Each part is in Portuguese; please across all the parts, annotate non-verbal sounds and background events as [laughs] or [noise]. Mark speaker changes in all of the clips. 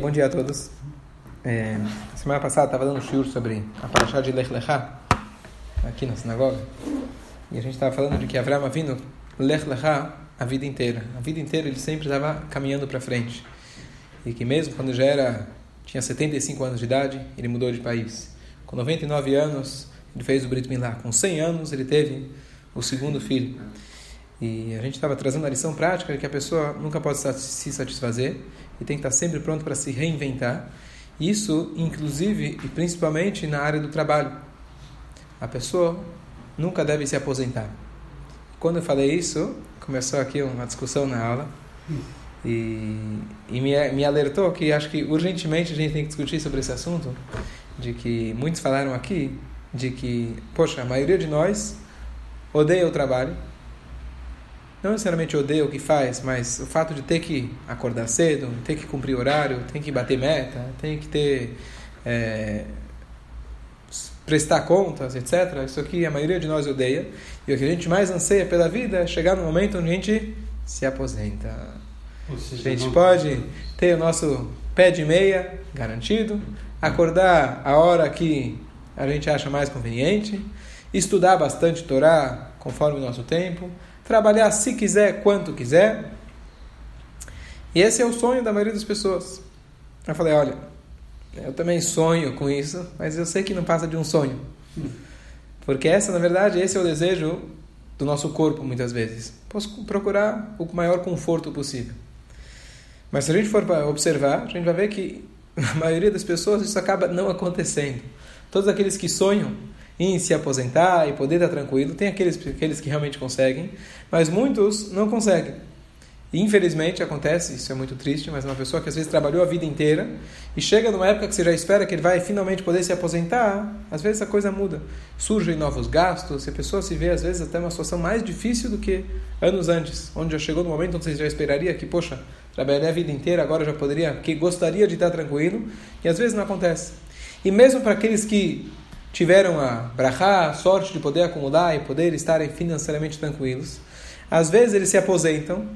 Speaker 1: Bom dia a todos. É, semana passada estava dando um shiur sobre a Parashá de Lech Lechá, aqui na sinagoga. E a gente estava falando de que Avram vindo Lech Lechá a vida inteira. A vida inteira ele sempre estava caminhando para frente. E que mesmo quando já era tinha 75 anos de idade, ele mudou de país. Com 99 anos, ele fez o Brit Milá. Com 100 anos, ele teve o segundo filho. E a gente estava trazendo a lição prática de que a pessoa nunca pode se satisfazer e tem que estar sempre pronto para se reinventar. Isso, inclusive e principalmente na área do trabalho. A pessoa nunca deve se aposentar. Quando eu falei isso, começou aqui uma discussão na aula e, e me, me alertou que acho que urgentemente a gente tem que discutir sobre esse assunto, de que muitos falaram aqui de que, poxa, a maioria de nós odeia o trabalho, não necessariamente odeia o que faz, mas o fato de ter que acordar cedo, ter que cumprir horário, tem que bater meta, tem que ter é, prestar contas, etc. Isso aqui a maioria de nós odeia. E o que a gente mais anseia pela vida é chegar no momento onde a gente se aposenta. Seja, a gente pode ter o nosso pé de meia garantido, acordar a hora que a gente acha mais conveniente, estudar bastante Torá conforme o nosso tempo, trabalhar se quiser, quanto quiser. E esse é o sonho da maioria das pessoas. Eu falei, olha, eu também sonho com isso, mas eu sei que não passa de um sonho. Porque essa, na verdade, esse é o desejo do nosso corpo, muitas vezes. Posso procurar o maior conforto possível. Mas se a gente for observar, a gente vai ver que [laughs] a maioria das pessoas isso acaba não acontecendo. Todos aqueles que sonham em se aposentar e poder estar tranquilo. Tem aqueles, aqueles que realmente conseguem, mas muitos não conseguem. Infelizmente acontece, isso é muito triste, mas uma pessoa que às vezes trabalhou a vida inteira e chega numa época que você já espera que ele vai finalmente poder se aposentar, às vezes a coisa muda. Surgem novos gastos, e a pessoa se vê às vezes até uma situação mais difícil do que anos antes, onde já chegou no momento onde você já esperaria que, poxa, trabalhei a vida inteira, agora já poderia, que gostaria de estar tranquilo, e às vezes não acontece. E mesmo para aqueles que tiveram a brachá, a sorte de poder acumular e poder estarem financeiramente tranquilos. Às vezes eles se aposentam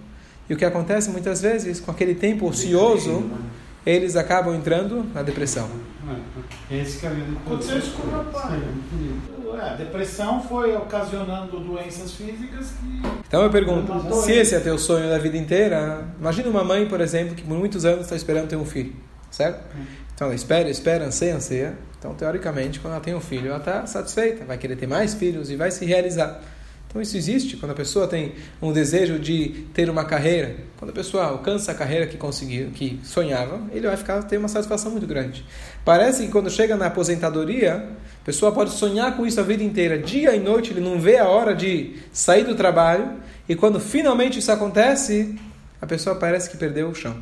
Speaker 1: e o que acontece muitas vezes, com aquele tempo ocioso, eles acabam entrando na depressão.
Speaker 2: Esse caminho aconteceu isso com meu pai. É, a depressão foi ocasionando doenças físicas que.
Speaker 1: Então eu pergunto: se esse é teu sonho da vida inteira, imagina uma mãe, por exemplo, que por muitos anos está esperando ter um filho, certo? Então ela espera, espera, anseia, anseia. Então, teoricamente, quando ela tem um filho, ela está satisfeita, vai querer ter mais filhos e vai se realizar. Então, isso existe quando a pessoa tem um desejo de ter uma carreira. Quando a pessoa alcança a carreira que conseguiu, que sonhava, ele vai ficar ter uma satisfação muito grande. Parece que quando chega na aposentadoria, a pessoa pode sonhar com isso a vida inteira, dia e noite, ele não vê a hora de sair do trabalho, e quando finalmente isso acontece, a pessoa parece que perdeu o chão.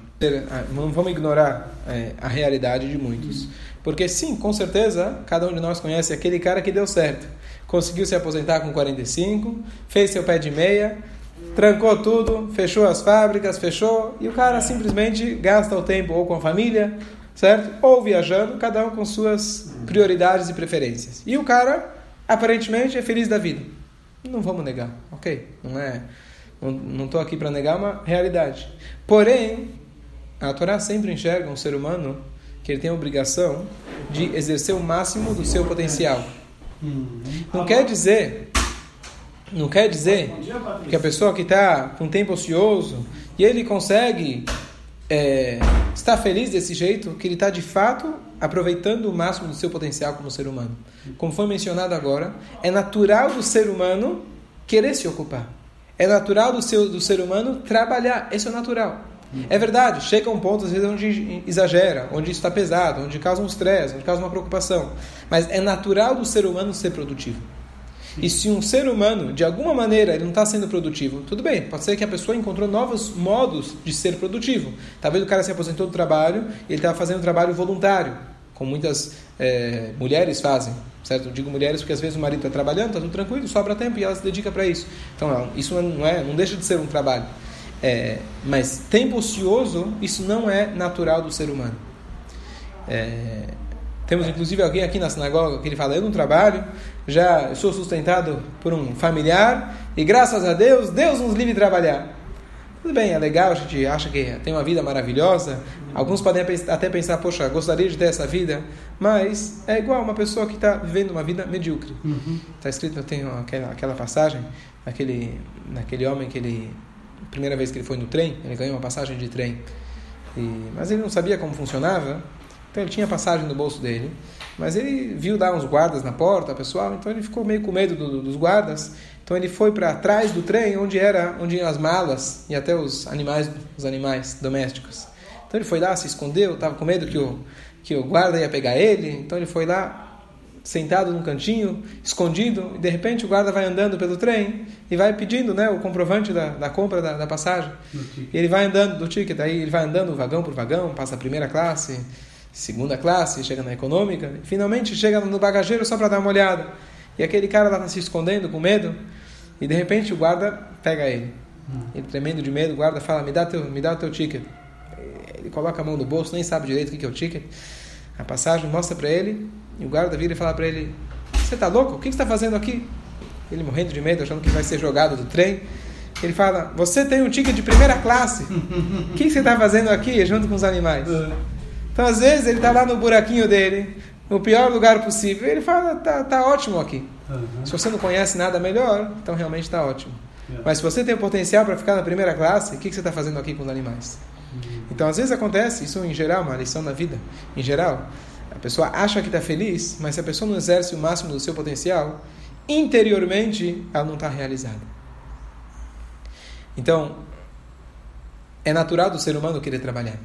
Speaker 1: Não vamos ignorar é, a realidade de muitos. Porque sim, com certeza, cada um de nós conhece aquele cara que deu certo. Conseguiu se aposentar com 45, fez seu pé de meia, trancou tudo, fechou as fábricas, fechou, e o cara simplesmente gasta o tempo ou com a família, certo? Ou viajando, cada um com suas prioridades e preferências. E o cara, aparentemente, é feliz da vida. Não vamos negar, ok? Não é não estou aqui para negar uma realidade. Porém, a Torá sempre enxerga um ser humano que ele tem a obrigação de exercer o máximo do seu potencial. Não quer dizer, não quer dizer que a pessoa que está com tempo ocioso e ele consegue é, estar feliz desse jeito, que ele está de fato aproveitando o máximo do seu potencial como ser humano. Como foi mencionado agora, é natural do ser humano querer se ocupar. É natural do, seu, do ser humano trabalhar. Isso é natural. É verdade, chega um ponto, às vezes, onde exagera, onde isso está pesado, onde causa um estresse, onde causa uma preocupação. Mas é natural do ser humano ser produtivo. E se um ser humano, de alguma maneira, ele não está sendo produtivo, tudo bem, pode ser que a pessoa encontrou novos modos de ser produtivo. Talvez o cara se aposentou do trabalho e ele estava fazendo trabalho voluntário, como muitas é, mulheres fazem certo? Eu digo mulheres porque às vezes o marido está trabalhando, está tudo tranquilo, sobra tempo e ela se dedica para isso. Então, isso não é, não deixa de ser um trabalho. É, mas tempo ocioso, isso não é natural do ser humano. É, temos inclusive alguém aqui na sinagoga que ele fala: Eu não trabalho, já sou sustentado por um familiar e graças a Deus, Deus nos livre de trabalhar. Tudo bem, é legal, a gente acha que tem uma vida maravilhosa. Alguns podem até pensar, poxa, gostaria de ter essa vida. Mas é igual uma pessoa que está vivendo uma vida medíocre. Está uhum. Tá escrito, eu tenho aquela, aquela passagem, naquele, naquele homem que ele, primeira vez que ele foi no trem, ele ganhou uma passagem de trem. E, mas ele não sabia como funcionava, então ele tinha passagem no bolso dele. Mas ele viu dar uns guardas na porta, pessoal, então ele ficou meio com medo do, dos guardas. Então ele foi para trás do trem, onde era, onde iam as malas e até os animais, os animais domésticos. Então ele foi lá, se escondeu, estava com medo que o que o guarda ia pegar ele. Então ele foi lá, sentado num cantinho, escondido, e de repente o guarda vai andando pelo trem e vai pedindo, né, o comprovante da, da compra da, da passagem. E ele vai andando do ticket, aí ele vai andando vagão por vagão, passa a primeira classe, segunda classe, chega na econômica, finalmente chega no bagageiro só para dar uma olhada. E aquele cara lá está se escondendo com medo. E de repente o guarda pega ele. Ele tremendo de medo, o guarda fala: "Me dá teu, me dá o teu ticket". Ele coloca a mão no bolso, nem sabe direito o que é o ticket. A passagem mostra para ele, e o guarda vira e fala para ele: "Você está louco? O que você está fazendo aqui?" Ele morrendo de medo, achando que vai ser jogado do trem. Ele fala: Você tem um ticket de primeira classe. O que você está fazendo aqui junto com os animais? É. Então, às vezes, ele está lá no buraquinho dele, no pior lugar possível. Ele fala: Tá, tá ótimo aqui. Se você não conhece nada melhor, então realmente está ótimo. Yeah. Mas se você tem o potencial para ficar na primeira classe, o que, que você está fazendo aqui com os animais? Uhum. Então, às vezes acontece, isso em geral, uma lição na vida, em geral, a pessoa acha que está feliz, mas se a pessoa não exerce o máximo do seu potencial, interiormente ela não está realizada. Então, é natural do ser humano querer trabalhar.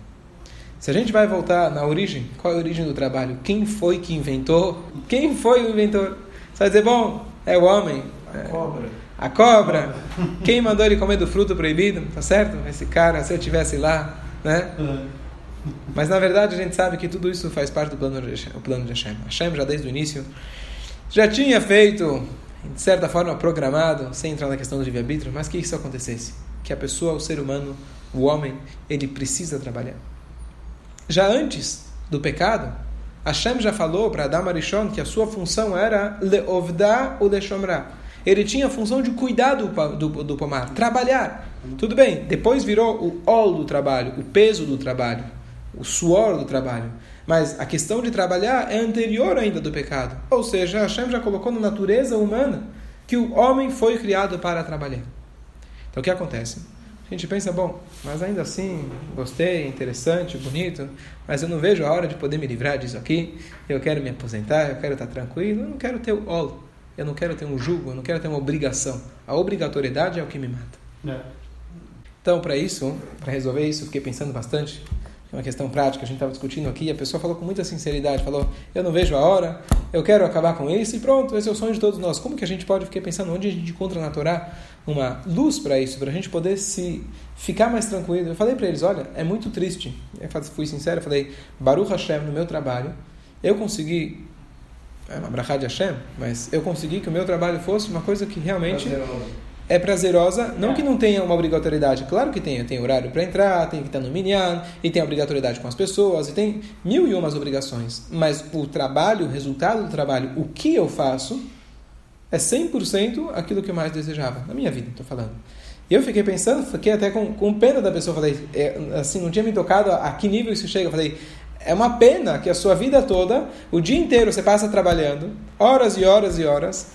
Speaker 1: Se a gente vai voltar na origem, qual é a origem do trabalho? Quem foi que inventou? Quem foi o inventor? Você vai dizer, bom, é o homem.
Speaker 2: A é, cobra.
Speaker 1: A cobra. Quem mandou ele comer do fruto proibido? Tá certo? Esse cara, se eu tivesse lá, né? É. Mas na verdade a gente sabe que tudo isso faz parte do plano de Hashem. O plano de Hashem. Hashem já desde o início já tinha feito, de certa forma programado, sem entrar na questão do livre-arbítrio, mas que isso acontecesse. Que a pessoa, o ser humano, o homem, ele precisa trabalhar. Já antes do pecado, Hashem já falou para Adam Arishon que a sua função era leovda ou leshomra. Ele tinha a função de cuidar do, do, do pomar, trabalhar. Tudo bem, depois virou o ol do trabalho, o peso do trabalho, o suor do trabalho. Mas a questão de trabalhar é anterior ainda do pecado. Ou seja, Hashem já colocou na natureza humana que o homem foi criado para trabalhar. Então o que acontece? A gente pensa, bom, mas ainda assim, gostei, interessante, bonito, mas eu não vejo a hora de poder me livrar disso aqui. Eu quero me aposentar, eu quero estar tranquilo, eu não quero ter o ol, eu não quero ter um jugo, eu não quero ter uma obrigação. A obrigatoriedade é o que me mata. É. Então, para isso, para resolver isso, fiquei pensando bastante é uma questão prática, a gente estava discutindo aqui, a pessoa falou com muita sinceridade, falou, eu não vejo a hora, eu quero acabar com isso, e pronto, esse é o sonho de todos nós. Como que a gente pode, fiquei pensando, onde a gente encontra na Torá uma luz para isso, para a gente poder se ficar mais tranquilo. Eu falei para eles, olha, é muito triste, eu fui sincero, eu falei, Baruch Hashem, no meu trabalho, eu consegui, é uma brachá de Hashem, mas eu consegui que o meu trabalho fosse uma coisa que realmente é prazerosa, não que não tenha uma obrigatoriedade, claro que tem, tem horário para entrar, tem que estar no minyan, e tem obrigatoriedade com as pessoas, e tem mil e umas obrigações, mas o trabalho, o resultado do trabalho, o que eu faço, é 100% aquilo que eu mais desejava, na minha vida, estou falando. E eu fiquei pensando, fiquei até com, com pena da pessoa, falei, é, assim, não tinha me tocado a, a que nível isso chega, falei, é uma pena que a sua vida toda, o dia inteiro você passa trabalhando, horas e horas e horas,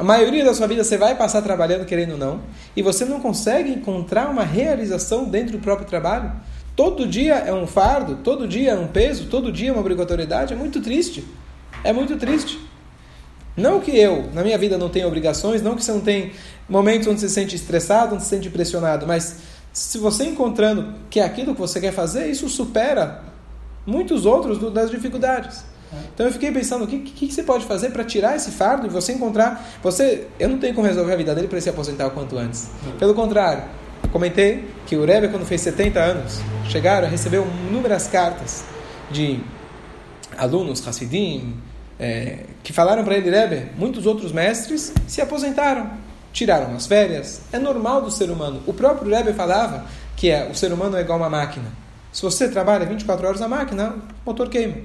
Speaker 1: a maioria da sua vida você vai passar trabalhando, querendo ou não, e você não consegue encontrar uma realização dentro do próprio trabalho. Todo dia é um fardo, todo dia é um peso, todo dia é uma obrigatoriedade. É muito triste. É muito triste. Não que eu, na minha vida, não tenha obrigações, não que você não tem momentos onde você se sente estressado, onde se sente pressionado, mas se você encontrando que é aquilo que você quer fazer, isso supera muitos outros das dificuldades. Então eu fiquei pensando, o que, que, que você pode fazer para tirar esse fardo e você encontrar. Você, eu não tenho como resolver a vida dele para ele se aposentar o quanto antes. Pelo contrário, comentei que o Rebbe, quando fez 70 anos, chegaram a receber inúmeras cartas de alunos, Hassidim, é, que falaram para ele, Rebbe, muitos outros mestres se aposentaram, tiraram as férias. É normal do ser humano. O próprio Rebbe falava que é, o ser humano é igual uma máquina. Se você trabalha 24 horas na máquina, o motor queima.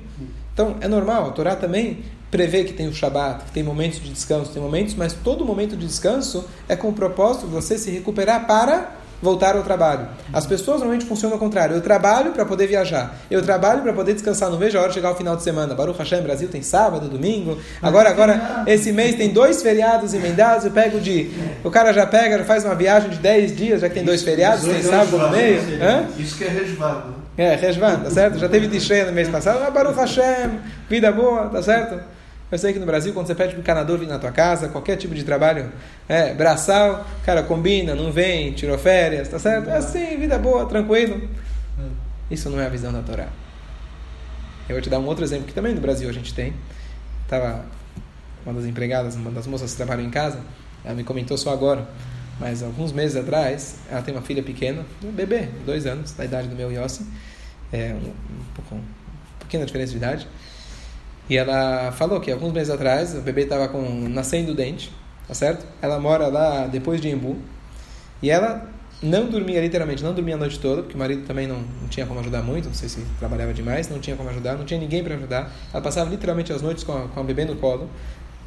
Speaker 1: Então, é normal, a Torá também prevê que tem o Shabat, que tem momentos de descanso, tem momentos, mas todo momento de descanso é com o propósito de você se recuperar para voltar ao trabalho. As pessoas normalmente funcionam ao contrário. Eu trabalho para poder viajar. Eu trabalho para poder descansar. Não vejo a hora de chegar ao final de semana. Baruch Hashem, Brasil tem sábado, domingo. Agora, agora, esse mês tem dois feriados emendados. Eu pego de... O cara já pega, já faz uma viagem de 10 dias, já que tem dois feriados, tem sábado no meio.
Speaker 3: Hã? Isso que é resvado.
Speaker 1: É, resvado, tá certo? Já teve Tishrei no mês passado. Ah, Baruch Hashem, vida boa, tá certo? Eu sei que no Brasil, quando você pede para o encanador vir na tua casa, qualquer tipo de trabalho, é, braçal, cara, combina, não vem, tirou férias, tá certo? É assim, vida boa, tranquilo. Isso não é a visão da Torá. Eu vou te dar um outro exemplo que também no Brasil a gente tem. Tava uma das empregadas, uma das moças que trabalham em casa, ela me comentou só agora, mas alguns meses atrás, ela tem uma filha pequena, um bebê, dois anos, da idade do meu Yossi, é, um, um, pouco, pequena diferença de idade. E ela falou que alguns meses atrás o bebê estava com nascendo o dente, tá certo? Ela mora lá depois de Embu. E ela não dormia, literalmente, não dormia a noite toda, porque o marido também não, não tinha como ajudar muito, não sei se trabalhava demais, não tinha como ajudar, não tinha ninguém para ajudar. Ela passava literalmente as noites com a, com a bebê no colo.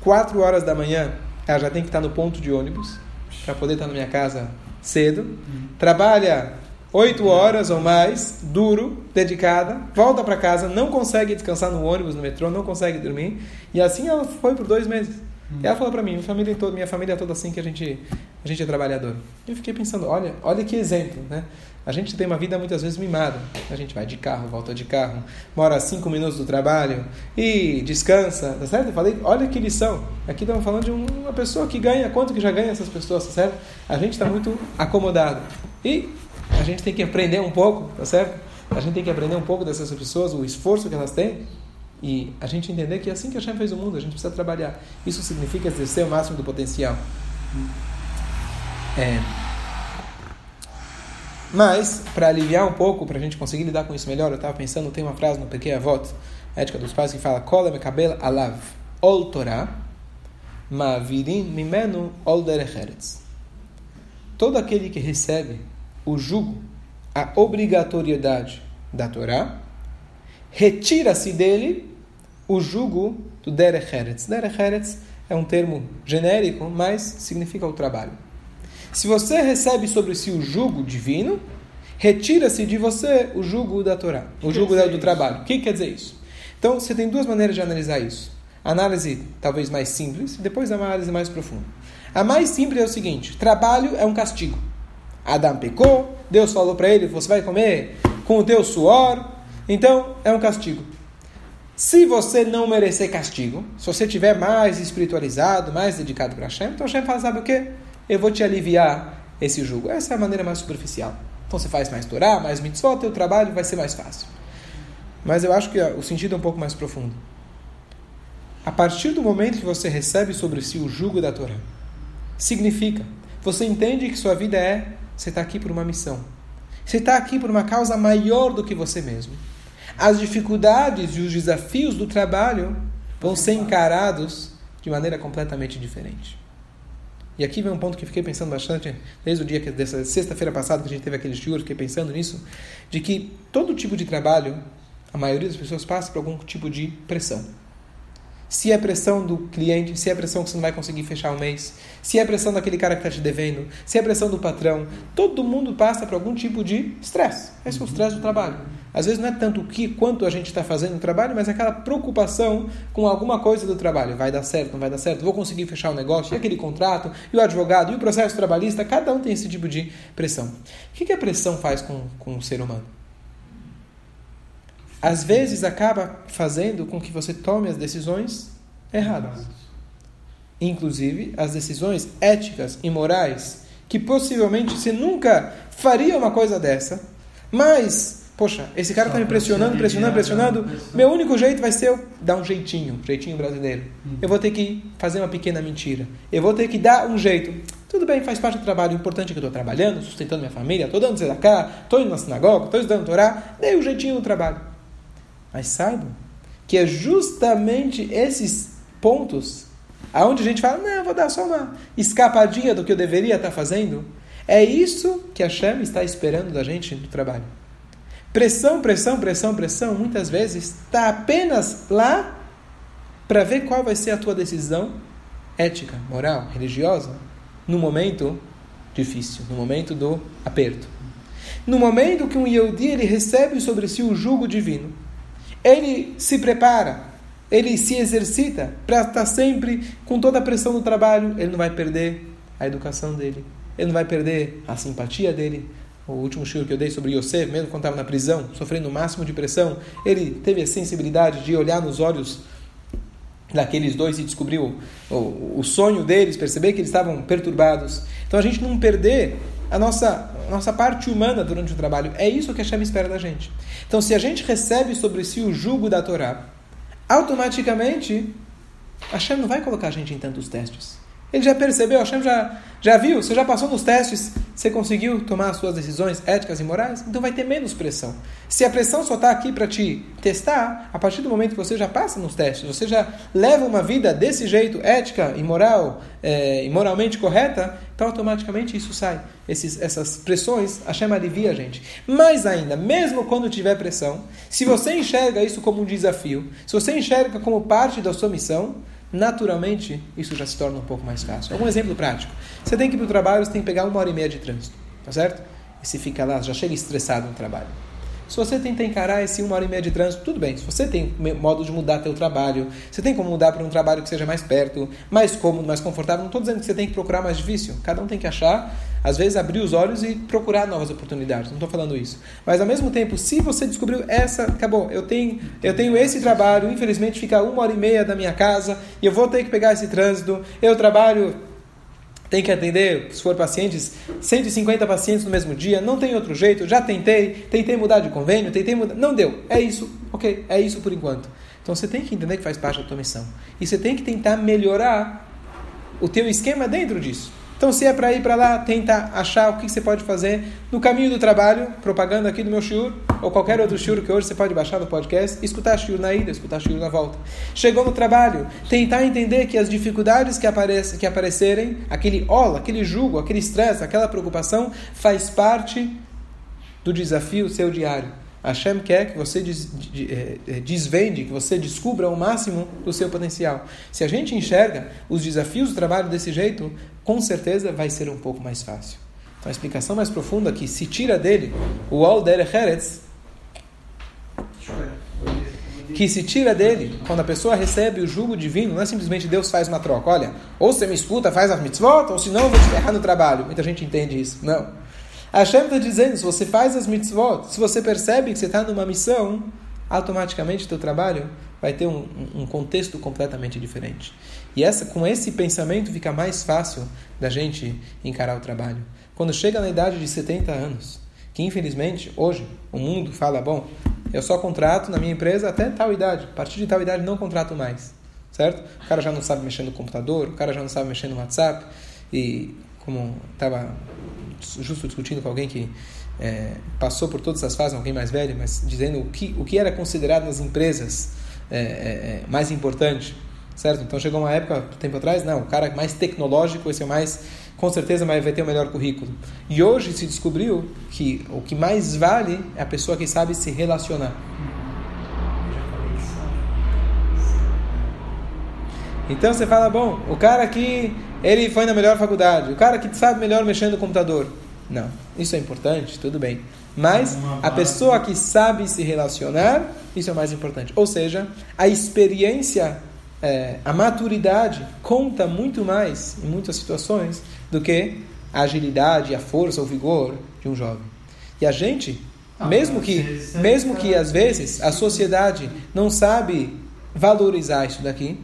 Speaker 1: Quatro horas da manhã, ela já tem que estar no ponto de ônibus para poder estar na minha casa cedo. Uhum. Trabalha oito horas ou mais, duro, dedicada, volta para casa, não consegue descansar no ônibus, no metrô, não consegue dormir. E assim ela foi por dois meses. Hum. E ela falou para mim, minha família toda, minha família é toda assim que a gente, a gente é trabalhador. E eu fiquei pensando, olha, olha que exemplo, né? A gente tem uma vida muitas vezes mimada. A gente vai de carro, volta de carro, mora cinco minutos do trabalho e descansa, tá certo? Eu falei, olha que lição. Aqui estamos falando de uma pessoa que ganha, quanto que já ganha essas pessoas, tá certo? A gente está muito acomodado. E a gente tem que aprender um pouco, tá certo? A gente tem que aprender um pouco dessas pessoas, o esforço que elas têm, e a gente entender que é assim que a Hashem fez o mundo, a gente precisa trabalhar. Isso significa exercer o máximo do potencial. É. Mas, para aliviar um pouco, para a gente conseguir lidar com isso melhor, eu estava pensando, tem uma frase no Pequena Avot, ética dos pais, que fala: Kola mekabel alav ol Torah, ma'virin mimenu ol. Todo aquele que recebe o jugo, a obrigatoriedade da Torá, retira-se dele o jugo do Derech Eretz. Derech Eretz é um termo genérico, mas significa o trabalho. Se você recebe sobre si o jugo divino, retira-se de você o jugo da Torá, o jugo do trabalho. O que quer dizer isso? Então, você tem duas maneiras de analisar isso. Análise talvez mais simples, depois a análise mais profunda. A mais simples é o seguinte: trabalho é um castigo. Adão pecou, Deus falou para ele: você vai comer com o teu suor, então é um castigo. Se você não merecer castigo, se você tiver mais espiritualizado, mais dedicado para Hashem, então Hashem fala: sabe o que? Eu vou te aliviar esse jugo. Essa é a maneira mais superficial. Então você faz mais Torá, mais mitzvot, teu trabalho vai ser mais fácil. Mas eu acho que o sentido é um pouco mais profundo. A partir do momento que você recebe sobre si o jugo da Torá, significa, você entende que sua vida é você está aqui por uma missão. Você está aqui por uma causa maior do que você mesmo. As dificuldades e os desafios do trabalho vão ser encarados de maneira completamente diferente. E aqui vem um ponto que fiquei pensando bastante desde o dia que dessa sexta-feira passada que a gente teve aquele shiur, fiquei pensando nisso, de que todo tipo de trabalho, a maioria das pessoas passa por algum tipo de pressão. Se é pressão do cliente, se é pressão que você não vai conseguir fechar o mês, se é pressão daquele cara que está te devendo, se é pressão do patrão, todo mundo passa por algum tipo de estresse. Esse é o estresse do trabalho. Às vezes não é tanto o que, quanto a gente está fazendo no trabalho, mas é aquela preocupação com alguma coisa do trabalho. Vai dar certo, não vai dar certo, vou conseguir fechar o negócio, e aquele contrato, e o advogado, e o processo trabalhista, cada um tem esse tipo de pressão. O que, que a pressão faz com, com o ser humano? Às vezes acaba fazendo com que você tome as decisões erradas. Inclusive as decisões éticas e morais, que possivelmente você nunca faria uma coisa dessa, mas, poxa, esse cara está me pressionando, pressionando, pressionando, meu único jeito vai ser eu dar um jeitinho, jeitinho brasileiro. Uhum. Eu vou ter que fazer uma pequena mentira. Eu vou ter que dar um jeito. Tudo bem, faz parte do trabalho. O importante é que eu estou trabalhando, sustentando minha família, estou dando cá, estou indo na sinagoga, estou estudando Torá, dei o um jeitinho no trabalho. Mas saibam que é justamente esses pontos aonde a gente fala, não, vou dar só uma escapadinha do que eu deveria estar fazendo. É isso que a Shem está esperando da gente no trabalho. Pressão, pressão, pressão, pressão, muitas vezes está apenas lá para ver qual vai ser a tua decisão ética, moral, religiosa, no momento difícil, no momento do aperto. No momento que um Yehudi ele recebe sobre si o jugo divino, ele se prepara, ele se exercita para estar sempre com toda a pressão do trabalho, ele não vai perder a educação dele, ele não vai perder a simpatia dele. O último show que eu dei sobre Yosef, mesmo quando estava na prisão, sofrendo o máximo de pressão, ele teve a sensibilidade de olhar nos olhos daqueles dois e descobrir o, o, o sonho deles, perceber que eles estavam perturbados. Então a gente não perder a nossa, a nossa parte humana durante o trabalho. É isso que a Hashem espera da gente. Então se a gente recebe sobre si o jugo da Torá, automaticamente a Hashem não vai colocar a gente em tantos testes. Ele já percebeu, Hashem já, já viu, você já passou nos testes, você conseguiu tomar as suas decisões éticas e morais, então vai ter menos pressão. Se a pressão só está aqui para te testar, a partir do momento que você já passa nos testes, você já leva uma vida desse jeito, ética e moral, é, e moralmente correta, então automaticamente isso sai. Esses, essas pressões, Hashem alivia a gente. Mais ainda, mesmo quando tiver pressão, se você enxerga isso como um desafio, se você enxerga como parte da sua missão, naturalmente isso já se torna um pouco mais fácil. Algum exemplo prático. Você tem que ir para o trabalho, você tem que pegar uma hora e meia de trânsito, tá certo? E se fica lá, já chega estressado no trabalho. Se você tenta encarar esse uma hora e meia de trânsito, tudo bem. Se você tem modo de mudar teu trabalho, você tem como mudar para um trabalho que seja mais perto, mais cômodo, mais confortável. Não estou dizendo que você tem que procurar mais difícil. Cada um tem que achar, às vezes, abrir os olhos e procurar novas oportunidades. Não estou falando isso. Mas, ao mesmo tempo, se você descobriu essa, acabou, eu tenho, eu tenho esse trabalho, infelizmente fica uma hora e meia da minha casa e eu vou ter que pegar esse trânsito, eu trabalho tem que atender, se for pacientes, 150 pacientes no mesmo dia, não tem outro jeito, já tentei, tentei mudar de convênio, tentei mudar, não deu, é isso, ok, é isso por enquanto. Então você tem que entender que faz parte da tua missão. E você tem que tentar melhorar o teu esquema dentro disso. Então, se é para ir para lá, tenta achar o que você pode fazer no caminho do trabalho, propaganda aqui do meu shiur, ou qualquer outro shiur que hoje você pode baixar no podcast, escutar shiur na ida, escutar shiur na volta. Chegou no trabalho, tentar entender que as dificuldades que, aparece, que aparecerem, aquele ola, aquele jugo, aquele estresse, aquela preocupação, faz parte do desafio seu diário. Hashem quer que você é, é, desvende, que você descubra o máximo do seu potencial. Se a gente enxerga os desafios do trabalho desse jeito, com certeza vai ser um pouco mais fácil. Então a explicação mais profunda que se tira dele o Al Derech Eretz, que se tira dele quando a pessoa recebe o jugo divino, não é simplesmente Deus faz uma troca. Olha, ou você me escuta, faz as mitzvot, ou senão eu vou te ferrar no trabalho. Muita gente entende isso. Não. A Hashem está dizendo, se você faz as mitzvot, se você percebe que você está numa missão, automaticamente o teu trabalho vai ter um, um, contexto completamente diferente. E essa, com esse pensamento fica mais fácil da gente encarar o trabalho. Quando chega na idade de 70 anos, que infelizmente hoje o mundo fala, bom, eu só contrato na minha empresa até tal idade, a partir de tal idade não contrato mais, certo? O cara já não sabe mexer no computador, o cara já não sabe mexer no WhatsApp, e como estava justo discutindo com alguém que é, passou por todas essas fases, alguém mais velho, mas dizendo o que, o que era considerado nas empresas é, é, é mais importante, certo? Então chegou uma época, tempo atrás, não, o cara mais tecnológico, esse é mais, com certeza vai ter o melhor currículo. E hoje se descobriu que o que mais vale é a pessoa que sabe se relacionar. Então você fala, bom, o cara que ele foi na melhor faculdade, o cara que sabe melhor mexer no computador. Não, isso é importante, tudo bem. Mas a pessoa que sabe se relacionar, isso é o mais importante. Ou seja, a experiência, é, a maturidade conta muito mais em muitas situações do que a agilidade, a força, o vigor de um jovem. E a gente, ah, mesmo que, mesmo que às vezes a sociedade não sabe valorizar isso daqui,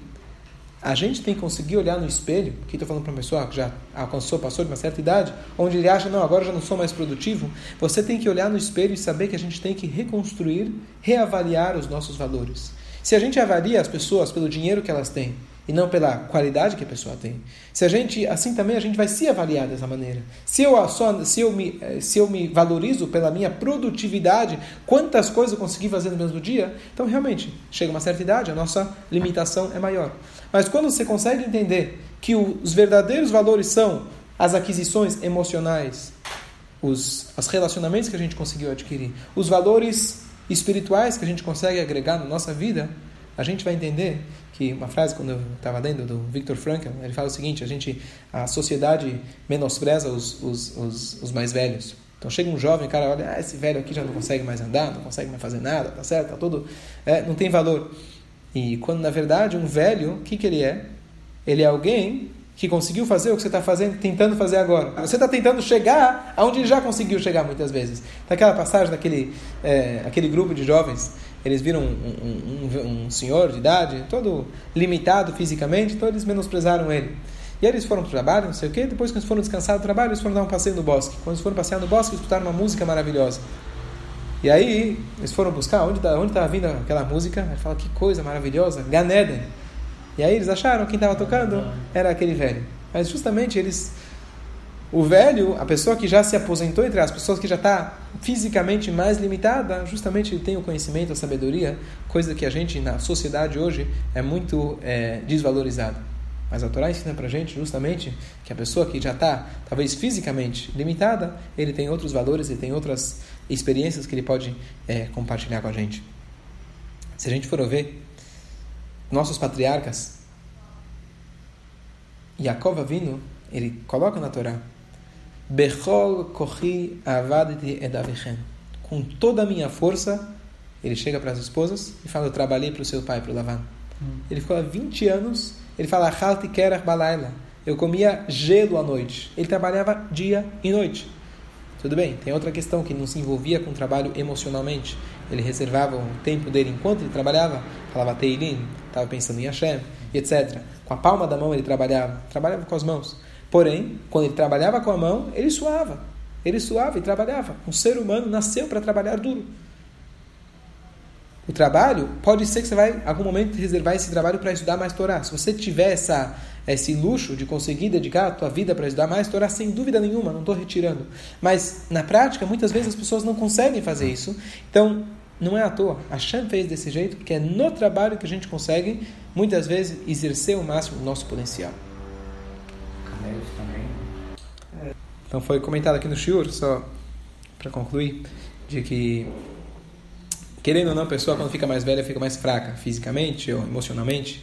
Speaker 1: a gente tem que conseguir olhar no espelho, que estou falando para uma pessoa que já alcançou, passou de uma certa idade, onde ele acha, não, agora já não sou mais produtivo. Você tem que olhar no espelho e saber que a gente tem que reconstruir, reavaliar os nossos valores. Se a gente avalia as pessoas pelo dinheiro que elas têm, e não pela qualidade que a pessoa tem. Se a gente, assim também a gente vai se avaliar dessa maneira. Se eu só, se eu me, eh, se eu me valorizo pela minha produtividade, quantas coisas eu consegui fazer no mesmo dia, então realmente chega uma certa idade, a nossa limitação é maior. Mas quando você consegue entender que os verdadeiros valores são as aquisições emocionais, os, os relacionamentos que a gente conseguiu adquirir, os valores espirituais que a gente consegue agregar na nossa vida, a gente vai entender que uma frase quando eu estava lendo do Viktor Frankl, ele fala o seguinte: a gente, a sociedade menospreza os, os, os, os mais velhos. Então chega um jovem, cara, olha, ah, esse velho aqui já não consegue mais andar, não consegue mais fazer nada, tá certo, tá todo, é, não tem valor. E quando na verdade um velho, o que que ele é? Ele é alguém que conseguiu fazer o que você está fazendo, tentando fazer agora. Você está tentando chegar aonde ele já conseguiu chegar muitas vezes. Naquela passagem daquele é, aquele grupo de jovens, eles viram um, um, um, um, senhor de idade, todo limitado fisicamente, então eles menosprezaram ele. E aí eles foram para o trabalho, não sei o quê, depois que eles foram descansar do trabalho, eles foram dar um passeio no bosque. Quando eles foram passear no bosque, escutaram uma música maravilhosa. E aí eles foram buscar onde estava onde vindo aquela música. Ele fala, que coisa maravilhosa, Ganeden. E aí eles acharam que quem estava tocando era aquele velho. Mas justamente eles. O velho, a pessoa que já se aposentou, entre as pessoas que já está fisicamente mais limitada, justamente ele tem o conhecimento, a sabedoria, coisa que a gente na sociedade hoje é muito é, desvalorizada. Mas a Torá ensina para a gente justamente que a pessoa que já está, talvez fisicamente limitada, ele tem outros valores, ele tem outras experiências que ele pode é, compartilhar com a gente. Se a gente for ver nossos patriarcas, Yaakov Avinu, ele coloca na Torá, Bechol kochi avaditi edavichem. Com toda a minha força, ele chega para as esposas e fala, eu trabalhei para o seu pai, para o Lavan. Hum. Ele ficou há 20 anos, ele fala, Halti kerach balayla. Eu comia gelo à noite. Ele trabalhava dia e noite. Tudo bem, tem outra questão que não se envolvia com o trabalho emocionalmente. Ele reservava o tempo dele enquanto ele trabalhava, falava Teilim, estava pensando em Hashem, etc. Com a palma da mão ele trabalhava, trabalhava com as mãos. Porém, quando ele trabalhava com a mão, ele suava. Ele suava e trabalhava. Um ser humano nasceu para trabalhar duro. O trabalho, pode ser que você vai, em algum momento, reservar esse trabalho para estudar mais Torá. Se você tiver essa, esse luxo de conseguir dedicar a tua vida para estudar mais Torá, sem dúvida nenhuma, não estou retirando. Mas, na prática, muitas vezes as pessoas não conseguem fazer isso. Então, não é à toa. A Shem fez desse jeito, porque é no trabalho que a gente consegue, muitas vezes, exercer o máximo do nosso potencial. Então, foi comentado aqui no Shiur, só para concluir, de que querendo ou não, a pessoa quando fica mais velha fica mais fraca fisicamente ou emocionalmente.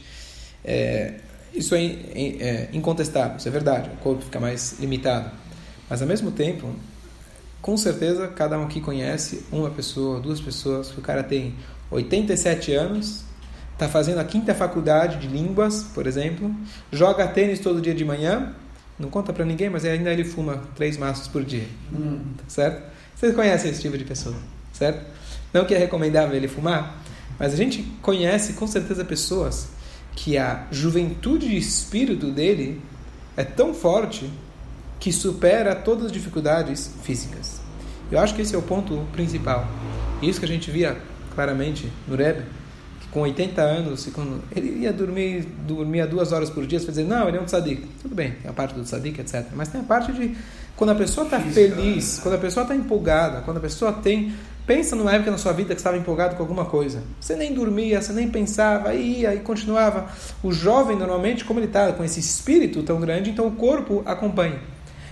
Speaker 1: É, isso é, é, incontestável, isso é verdade. O corpo fica mais limitado. Mas ao mesmo tempo, com certeza, cada um aqui conhece uma pessoa, duas pessoas, que o cara tem 87 anos, está fazendo a quinta faculdade de línguas, por exemplo, joga tênis todo dia de manhã, não conta para ninguém, mas ainda ele fuma três maços por dia, hum. certo? Vocês conhecem esse tipo de pessoa, certo? Não que é recomendável ele fumar, mas a gente conhece com certeza pessoas que a juventude de espírito dele é tão forte que supera todas as dificuldades físicas. Eu acho que esse é o ponto principal. Isso que a gente via claramente no Rebbe, que com 80 anos, ele ia dormir, dormia duas horas por dia, você vai dizer, não, ele é um tzadik. Tudo bem, tem a parte do tzadik, etc. Mas tem a parte de quando a pessoa está feliz, quando a pessoa está empolgada, quando a pessoa tem Pensa numa época na sua vida que estava empolgado com alguma coisa. Você nem dormia, você nem pensava, ia e continuava. O jovem, normalmente, como ele está com esse espírito tão grande, então o corpo acompanha.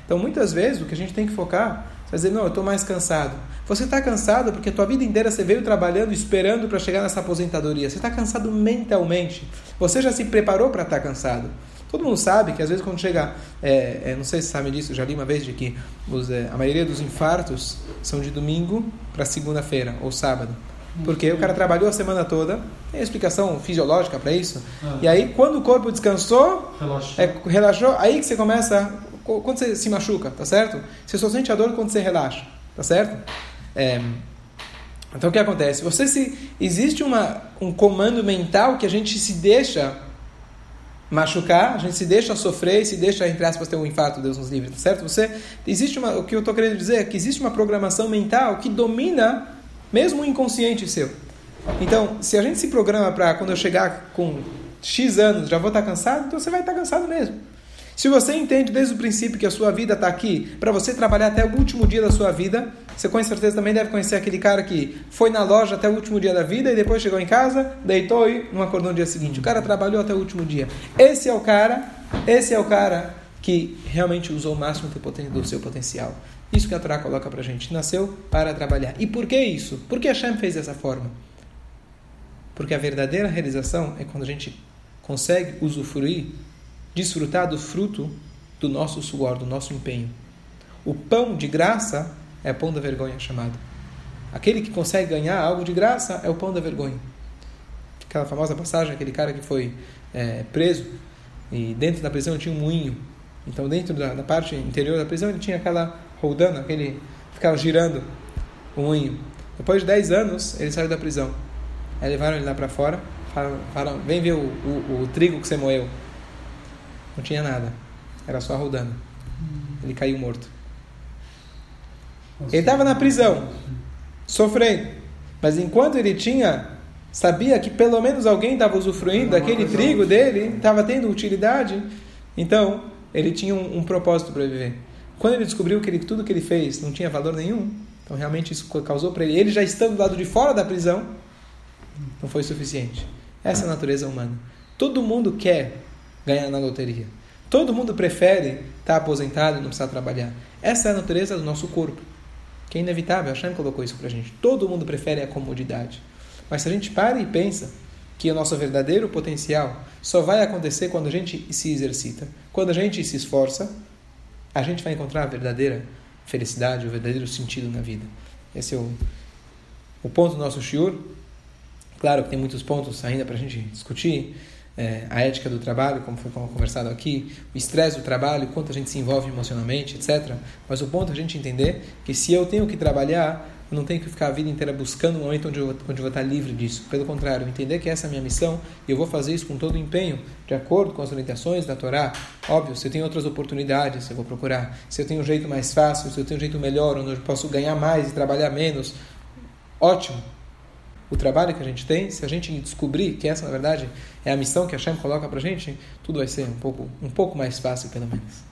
Speaker 1: Então, muitas vezes, o que a gente tem que focar é dizer, não, eu estou mais cansado. Você está cansado porque a tua vida inteira você veio trabalhando, esperando para chegar nessa aposentadoria. Você está cansado mentalmente. Você já se preparou para estar tá cansado. Todo mundo sabe que às vezes quando chega, é, é, não sei se sabe disso, já li uma vez de que os, é, a maioria dos infartos são de domingo para segunda-feira ou sábado. Porque o cara trabalhou a semana toda, tem explicação fisiológica para isso. Ah. E aí, quando o corpo descansou, relaxou. É, relaxou, aí que você começa. Quando você se machuca, tá certo? Você só sente a dor quando você relaxa, tá certo? É, então o que acontece? Você se existe uma, um comando mental que a gente se deixa machucar, a gente se deixa sofrer se deixa, entre aspas, ter um infarto, Deus nos livre, tá certo? Você, existe uma, o que eu estou querendo dizer é que existe uma programação mental que domina mesmo o inconsciente seu. Então, se a gente se programa para quando eu chegar com X anos já vou estar tá cansado, então você vai estar tá cansado mesmo. Se você entende desde o princípio que a sua vida está aqui para você trabalhar até o último dia da sua vida, você com certeza também deve conhecer aquele cara que foi na loja até o último dia da vida e depois chegou em casa, deitou e não acordou no dia seguinte. O cara trabalhou até o último dia. Esse é o cara, esse é o cara que realmente usou o máximo do seu potencial. Isso que a Torá coloca para gente. Nasceu para trabalhar. E por que isso? Por que Hashem fez dessa forma? Porque a verdadeira realização é quando a gente consegue usufruir, desfrutar do fruto do nosso suor, do nosso empenho. O pão de graça é pão da vergonha chamado. Aquele que consegue ganhar algo de graça é o pão da vergonha. Aquela famosa passagem, aquele cara que foi é, preso e dentro da prisão tinha um moinho. Então, dentro da, da, parte interior da prisão, ele tinha aquela rodando, aquele ficava girando o moinho. Depois de 10 anos, ele saiu da prisão. Aí levaram ele lá para fora, falaram, falaram, vem ver o, o, o, trigo que você moeu. Não tinha nada, era só rodando. Ele caiu morto. Ele estava na prisão, sofrendo. Mas enquanto ele tinha, sabia que pelo menos alguém estava usufruindo daquele trigo dele, estava tendo utilidade, então ele tinha um, um propósito para viver. Quando ele descobriu que ele, tudo que ele fez não tinha valor nenhum, então realmente isso causou para ele, ele já estando do lado de fora da prisão, não foi suficiente. Essa é a natureza humana. Todo mundo quer ganhar na loteria. Todo mundo prefere estar aposentado e não precisar trabalhar. Essa é a natureza do nosso corpo que é inevitável. A Hashem colocou isso para a gente. Todo mundo prefere a comodidade. Mas se a gente para e pensa que o nosso verdadeiro potencial só vai acontecer quando a gente se exercita, quando a gente se esforça, a gente vai encontrar a verdadeira felicidade, o verdadeiro sentido na vida. Esse é o, o ponto do nosso shiur. Claro que tem muitos pontos ainda para a gente discutir, é, a ética do trabalho, como foi conversado aqui, o estresse do trabalho, quanto a gente se envolve emocionalmente, etc. Mas o ponto é a gente entender que se eu tenho que trabalhar, eu não tenho que ficar a vida inteira buscando um momento onde eu, onde eu vou estar livre disso. Pelo contrário, entender que essa é a minha missão e eu vou fazer isso com todo o empenho, de acordo com as orientações da Torá. Óbvio, se eu tenho outras oportunidades, eu vou procurar. Se eu tenho um jeito mais fácil, se eu tenho um jeito melhor, onde eu posso ganhar mais e trabalhar menos, ótimo o trabalho que a gente tem, se a gente descobrir que essa, na verdade, é a missão que a Hashem coloca para a gente, tudo vai ser um pouco, um pouco mais fácil, pelo menos.